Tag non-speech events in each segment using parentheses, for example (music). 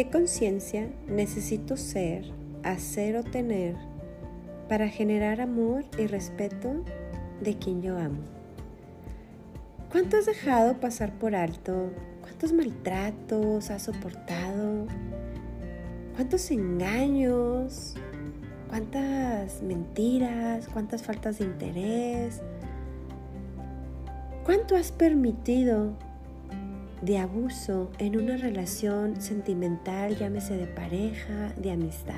¿Qué conciencia necesito ser, hacer o tener para generar amor y respeto de quien yo amo? ¿Cuánto has dejado pasar por alto? ¿Cuántos maltratos has soportado? ¿Cuántos engaños? ¿Cuántas mentiras? ¿Cuántas faltas de interés? ¿Cuánto has permitido de abuso en una relación sentimental, llámese de pareja, de amistad?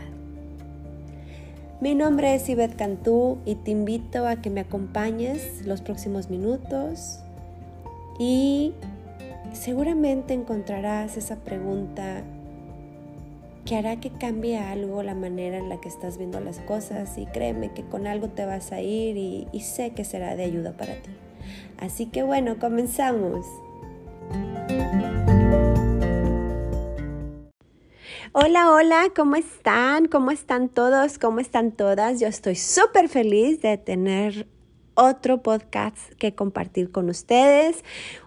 Mi nombre es Ivette Cantú y te invito a que me acompañes los próximos minutos y seguramente encontrarás esa pregunta que hará que cambie algo la manera en la que estás viendo las cosas y créeme que con algo te vas a ir y, y sé que será de ayuda para ti. Así que bueno, comenzamos. Hola, hola, ¿cómo están? ¿Cómo están todos? ¿Cómo están todas? Yo estoy súper feliz de tener otro podcast que compartir con ustedes,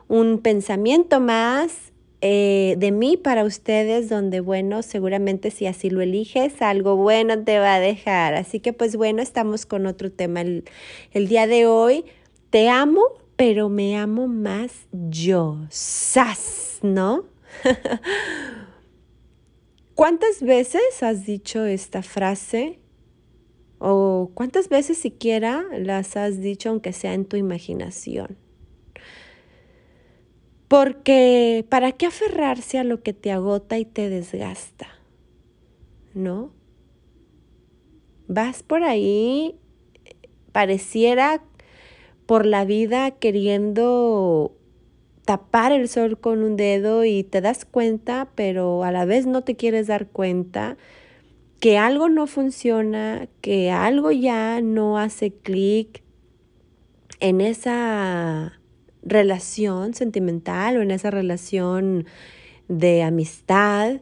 un pensamiento más eh, de mí para ustedes, donde, bueno, seguramente si así lo eliges, algo bueno te va a dejar. Así que, pues bueno, estamos con otro tema el, el día de hoy. Te amo, pero me amo más yo. ¡Sas! ¿No? (laughs) ¿Cuántas veces has dicho esta frase? ¿O cuántas veces siquiera las has dicho aunque sea en tu imaginación? Porque ¿para qué aferrarse a lo que te agota y te desgasta? ¿No? Vas por ahí, pareciera por la vida queriendo tapar el sol con un dedo y te das cuenta, pero a la vez no te quieres dar cuenta que algo no funciona, que algo ya no hace clic en esa relación sentimental o en esa relación de amistad.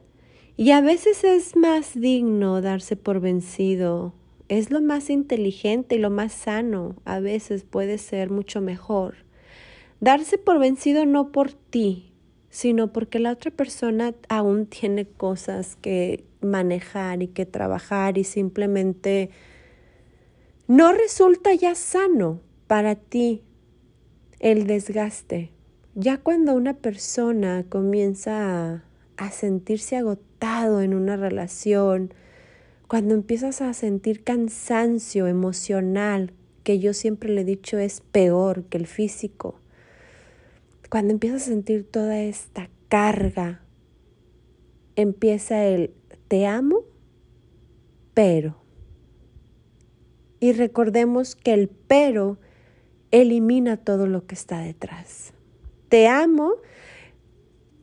Y a veces es más digno darse por vencido. Es lo más inteligente y lo más sano. A veces puede ser mucho mejor. Darse por vencido no por ti, sino porque la otra persona aún tiene cosas que manejar y que trabajar y simplemente no resulta ya sano para ti el desgaste. Ya cuando una persona comienza a, sentirse agotado en una relación, cuando empiezas a sentir cansancio emocional, que yo siempre le he dicho es peor que el físico, cuando empiezas a sentir toda esta carga, empieza el te amo, pero. Y recordemos que el pero elimina todo lo que está detrás. Te amo,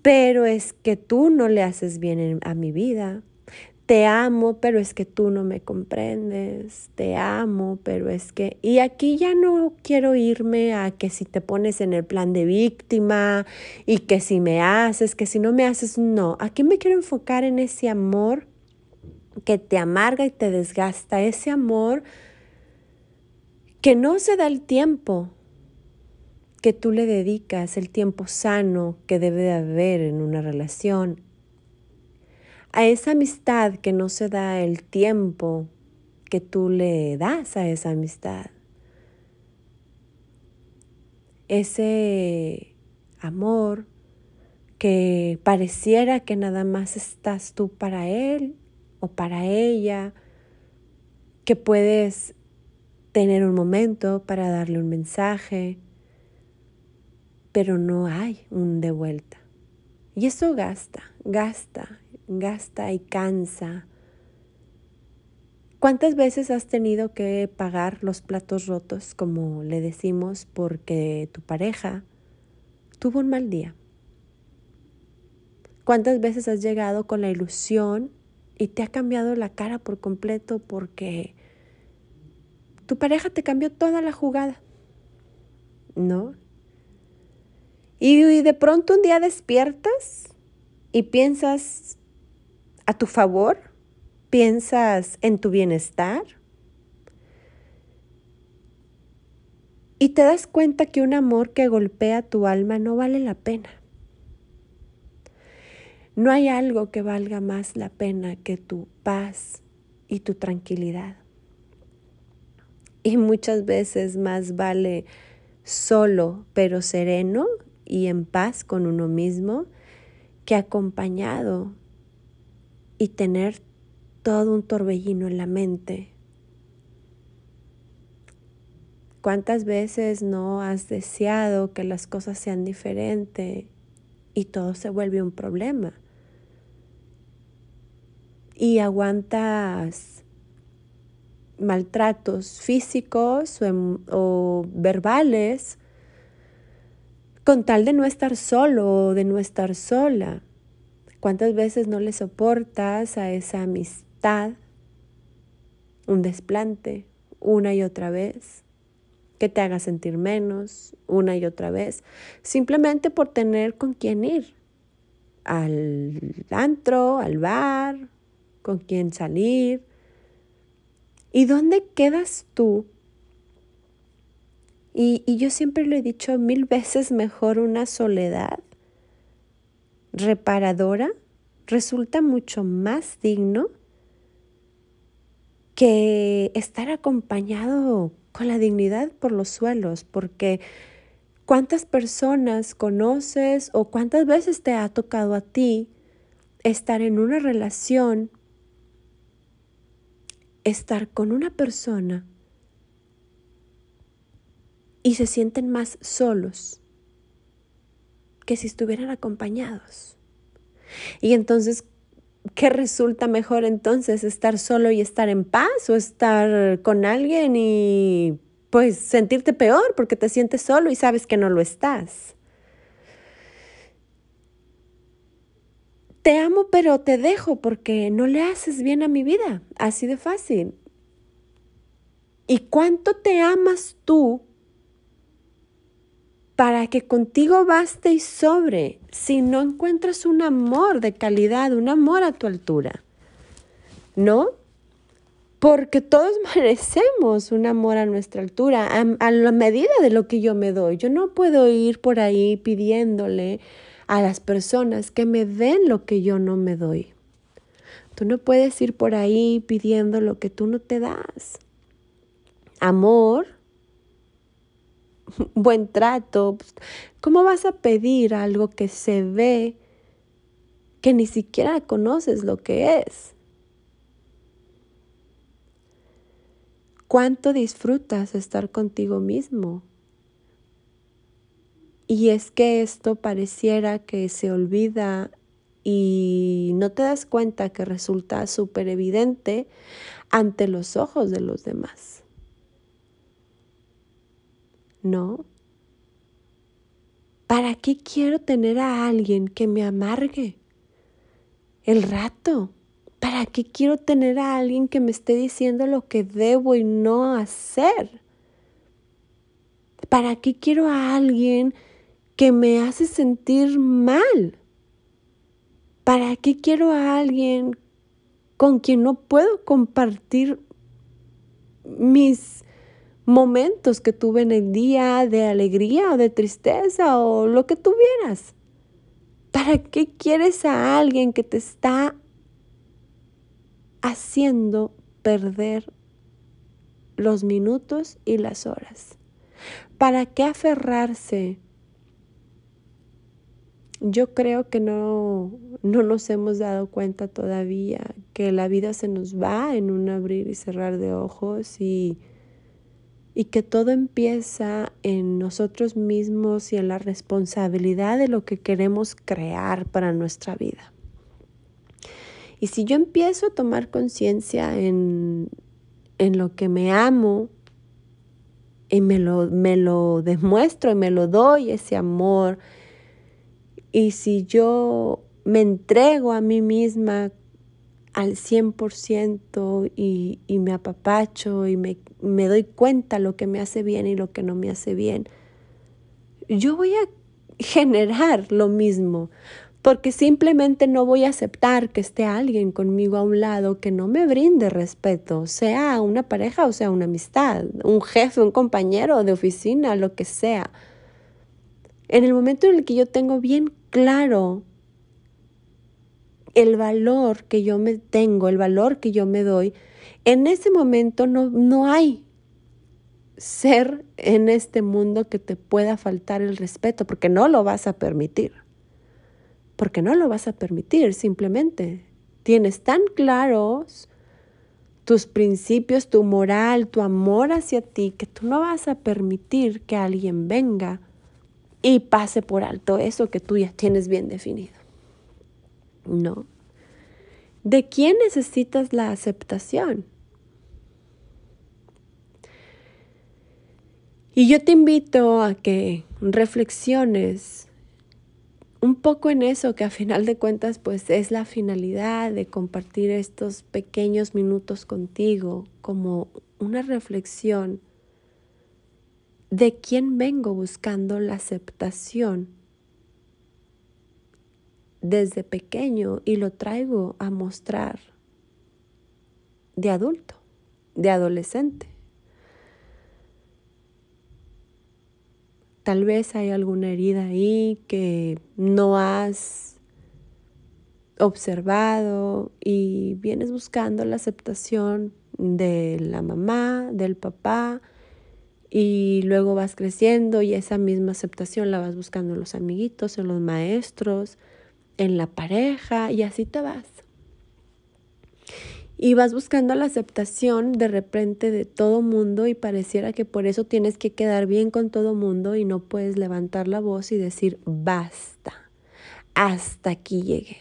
pero es que tú no le haces bien a mi vida. Te amo, pero es que tú no me comprendes. Te amo, pero es que... Y aquí ya no quiero irme a que si te pones en el plan de víctima y que si me haces, que si no me haces, no. Aquí me quiero enfocar en ese amor que te amarga y te desgasta, ese amor que no se da el tiempo que tú le dedicas, el tiempo sano que debe de haber en una relación, a esa amistad que no se da el tiempo que tú le das a esa amistad. Ese amor que pareciera que nada más estás tú para él o para ella, que puedes tener un momento para darle un mensaje, pero no hay un de vuelta. Y eso gasta, gasta, gasta y cansa. ¿Cuántas veces has tenido que pagar los platos rotos, como le decimos, porque tu pareja tuvo un mal día? ¿Cuántas veces has llegado con la ilusión y te ha cambiado la cara por completo porque tu pareja te cambió toda la jugada, ¿no? Y de pronto un día despiertas y piensas a tu favor, piensas en tu bienestar y te das cuenta que un amor que golpea tu alma no vale la pena. No hay algo que valga más la pena que tu paz y tu tranquilidad. Y muchas veces más vale solo pero sereno y en paz con uno mismo que acompañado y tener todo un torbellino en la mente. ¿Cuántas veces no has deseado que las cosas sean diferentes y todo se vuelve un problema? Y aguantas maltratos físicos o, em, o, verbales con tal de no estar solo o de no estar sola. ¿Cuántas veces no le soportas a esa amistad un desplante una y otra vez? Que te haga sentir menos una y otra vez, simplemente por tener con quién ir al antro, al bar, con quién salir. ¿Y dónde quedas tú? Y, y yo siempre lo he dicho mil veces mejor una soledad reparadora resulta mucho más digno que estar acompañado con la dignidad por los suelos, porque cuántas personas conoces o cuántas veces te ha tocado a ti estar en una relación, estar con una persona y se sienten más solos que si estuvieran acompañados. Y entonces, ¿qué resulta mejor entonces? ¿Estar solo y estar en paz o estar con alguien y pues sentirte peor porque te sientes solo y sabes que no lo estás? Te amo pero te dejo porque no le haces bien a mi vida, así de fácil. ¿Y cuánto te amas tú para que contigo baste y sobre si no encuentras un amor de calidad, un amor a tu altura. ¿No? Porque todos (laughs) merecemos un amor a nuestra altura, a, la medida de lo que yo me doy. Yo no puedo ir por ahí pidiéndole a las personas que me den lo que yo no me doy. Tú no puedes ir por ahí pidiendo lo que tú no te das. Amor (laughs) buen trato. Pues, ¿Cómo vas a pedir algo que se ve que ni siquiera conoces lo que es? ¿Cuánto disfrutas estar contigo mismo? Y es que esto pareciera que se olvida y no te das cuenta que resulta súper evidente ante los ojos de los demás. No. ¿Para qué quiero tener a alguien que me amargue el rato? ¿Para qué quiero tener a alguien que me esté diciendo lo que debo y no hacer? ¿Para qué quiero a alguien que me hace sentir mal? ¿Para qué quiero a alguien con quien no puedo compartir mis momentos que tuve en el día de alegría o de tristeza o lo que tuvieras. ¿Para qué quieres a alguien que te está haciendo perder los minutos y las horas? ¿Para qué aferrarse? Yo creo que no, no nos hemos dado cuenta todavía que la vida se nos va en un abrir y cerrar de ojos y y que todo empieza en nosotros mismos y en la responsabilidad de lo que queremos crear para nuestra vida. Y si yo empiezo a tomar conciencia en, en, lo que me amo y me lo, me lo demuestro y me lo doy ese amor, y si yo me entrego a mí misma al 100% y, y me apapacho y me, me doy cuenta lo que me hace bien y lo que no me hace bien, yo voy a generar lo mismo, porque simplemente no voy a aceptar que esté alguien conmigo a un lado que no me brinde respeto, sea una pareja o sea una amistad, un jefe, un compañero de oficina, lo que sea. En el momento en el que yo tengo bien claro el valor que yo me tengo, el valor que yo me doy, en ese momento no, no hay ser en este mundo que te pueda faltar el respeto, porque no lo vas a permitir. Porque no lo vas a permitir, simplemente. Tienes tan claros tus principios, tu moral, tu amor hacia ti, que tú no vas a permitir que alguien venga y pase por alto eso que tú ya tienes bien definido. No. ¿De quién necesitas la aceptación? Y yo te invito a que reflexiones un poco en eso que a final de cuentas pues es la finalidad de compartir estos pequeños minutos contigo como una reflexión de quién vengo buscando la aceptación desde pequeño y lo traigo a mostrar de adulto, de adolescente. Tal vez hay alguna herida ahí que no has observado y vienes buscando la aceptación de la mamá, del papá, y luego vas creciendo y esa misma aceptación la vas buscando en los amiguitos, en los maestros, en la pareja y así te vas y vas buscando la aceptación de repente de todo mundo y pareciera que por eso tienes que quedar bien con todo mundo y no puedes levantar la voz y decir basta, hasta aquí llegué.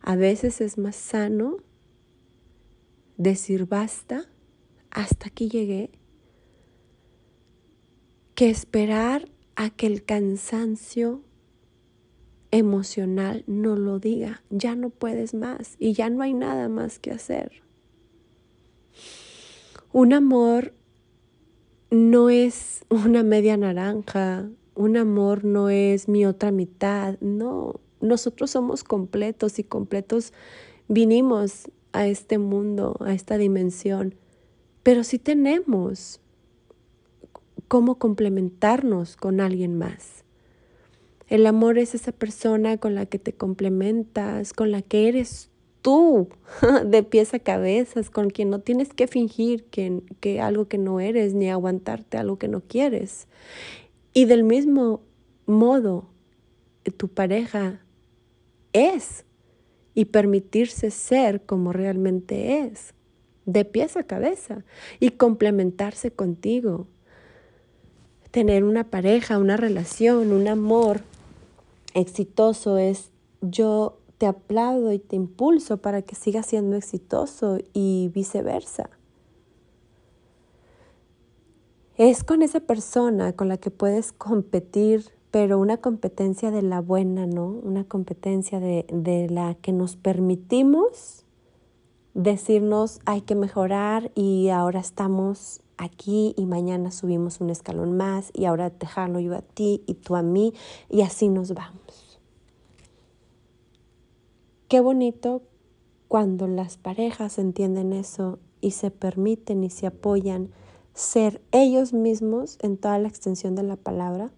A veces es más sano decir basta, hasta aquí llegué, que esperar a que el cansancio emocional no lo diga, ya no puedes más y ya no hay nada más que hacer. Un amor no es una media naranja, un amor no es mi otra mitad, no, nosotros somos completos y completos vinimos a este mundo, a esta dimensión, pero sí tenemos cómo complementarnos con alguien más. El amor es esa persona con la que te complementas, con la que eres tú, (laughs) de pies a cabezas, con quien no tienes que fingir que, que algo que no eres, ni aguantarte algo que no quieres. Y del mismo modo, tu pareja es y permitirse ser como realmente es, de pies a cabeza, y complementarse contigo. Tener una pareja, una relación, un amor exitoso es yo te aplaudo y te impulso para que sigas siendo exitoso y viceversa. Es con esa persona con la que puedes competir, pero una competencia de la buena, ¿no? Una competencia de, de la que nos permitimos decirnos hay que mejorar y ahora estamos aquí y mañana subimos un escalón más y ahora te jalo yo a ti y tú a mí y así nos vamos. Qué bonito cuando las parejas entienden eso y se permiten y se apoyan ser ellos mismos en toda la extensión de la palabra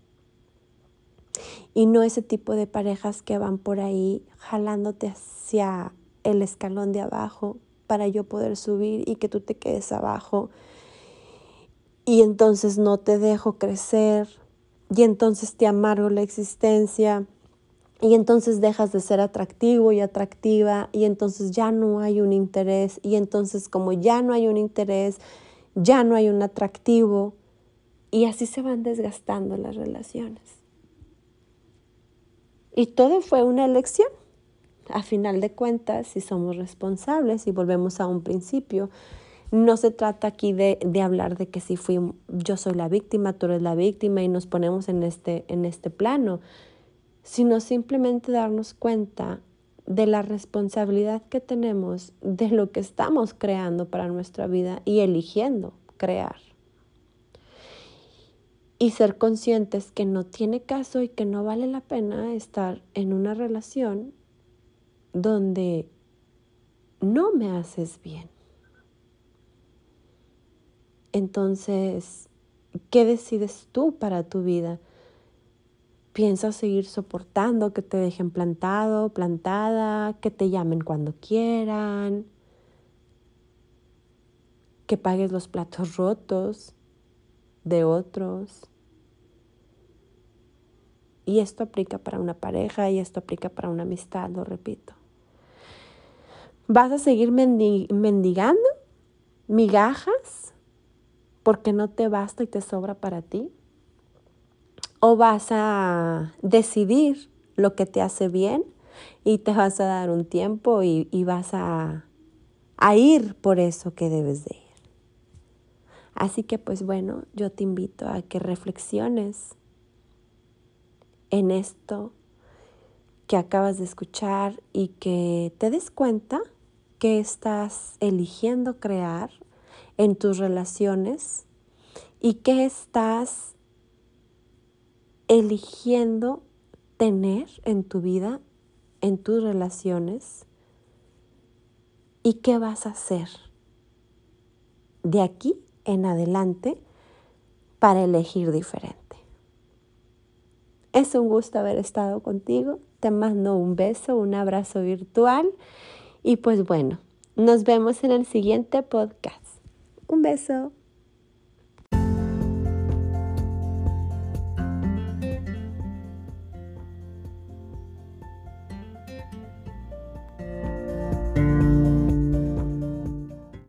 y no ese tipo de parejas que van por ahí jalándote hacia el escalón de abajo para yo poder subir y que tú te quedes abajo y entonces no te dejo crecer y entonces te amargo la existencia y entonces dejas de ser atractivo y atractiva y entonces ya no hay un interés y entonces como ya no hay un interés, ya no hay un atractivo y así se van desgastando las relaciones. Y todo fue una elección. A final de cuentas, si somos responsables y volvemos a un principio, no se trata aquí de, hablar de que si fui, yo soy la víctima, tú eres la víctima y nos ponemos en este, en este plano, sino simplemente darnos cuenta de la responsabilidad que tenemos de lo que estamos creando para nuestra vida y eligiendo crear. Y ser conscientes que no tiene caso y que no vale la pena estar en una relación donde no me haces bien. Entonces, ¿qué decides tú para tu vida? piensas seguir soportando que te dejen plantado, plantada, que te llamen cuando quieran, que pagues los platos rotos de otros. Y esto aplica para una pareja y esto aplica para una amistad, lo repito. ¿Vas a seguir mendigando migajas porque no te basta y te sobra para ti? ¿O vas a decidir lo que te hace bien y te vas a dar un tiempo y, vas a, a ir por eso que debes de ir? Así que pues bueno, yo te invito a que reflexiones en esto que acabas de escuchar y que te des cuenta que estás eligiendo crear en tus relaciones y que estás eligiendo tener en tu vida, en tus relaciones y qué vas a hacer de aquí en adelante para elegir diferente. Es un gusto haber estado contigo. Te mando un beso, un abrazo virtual y pues bueno, nos vemos en el siguiente podcast. Un beso.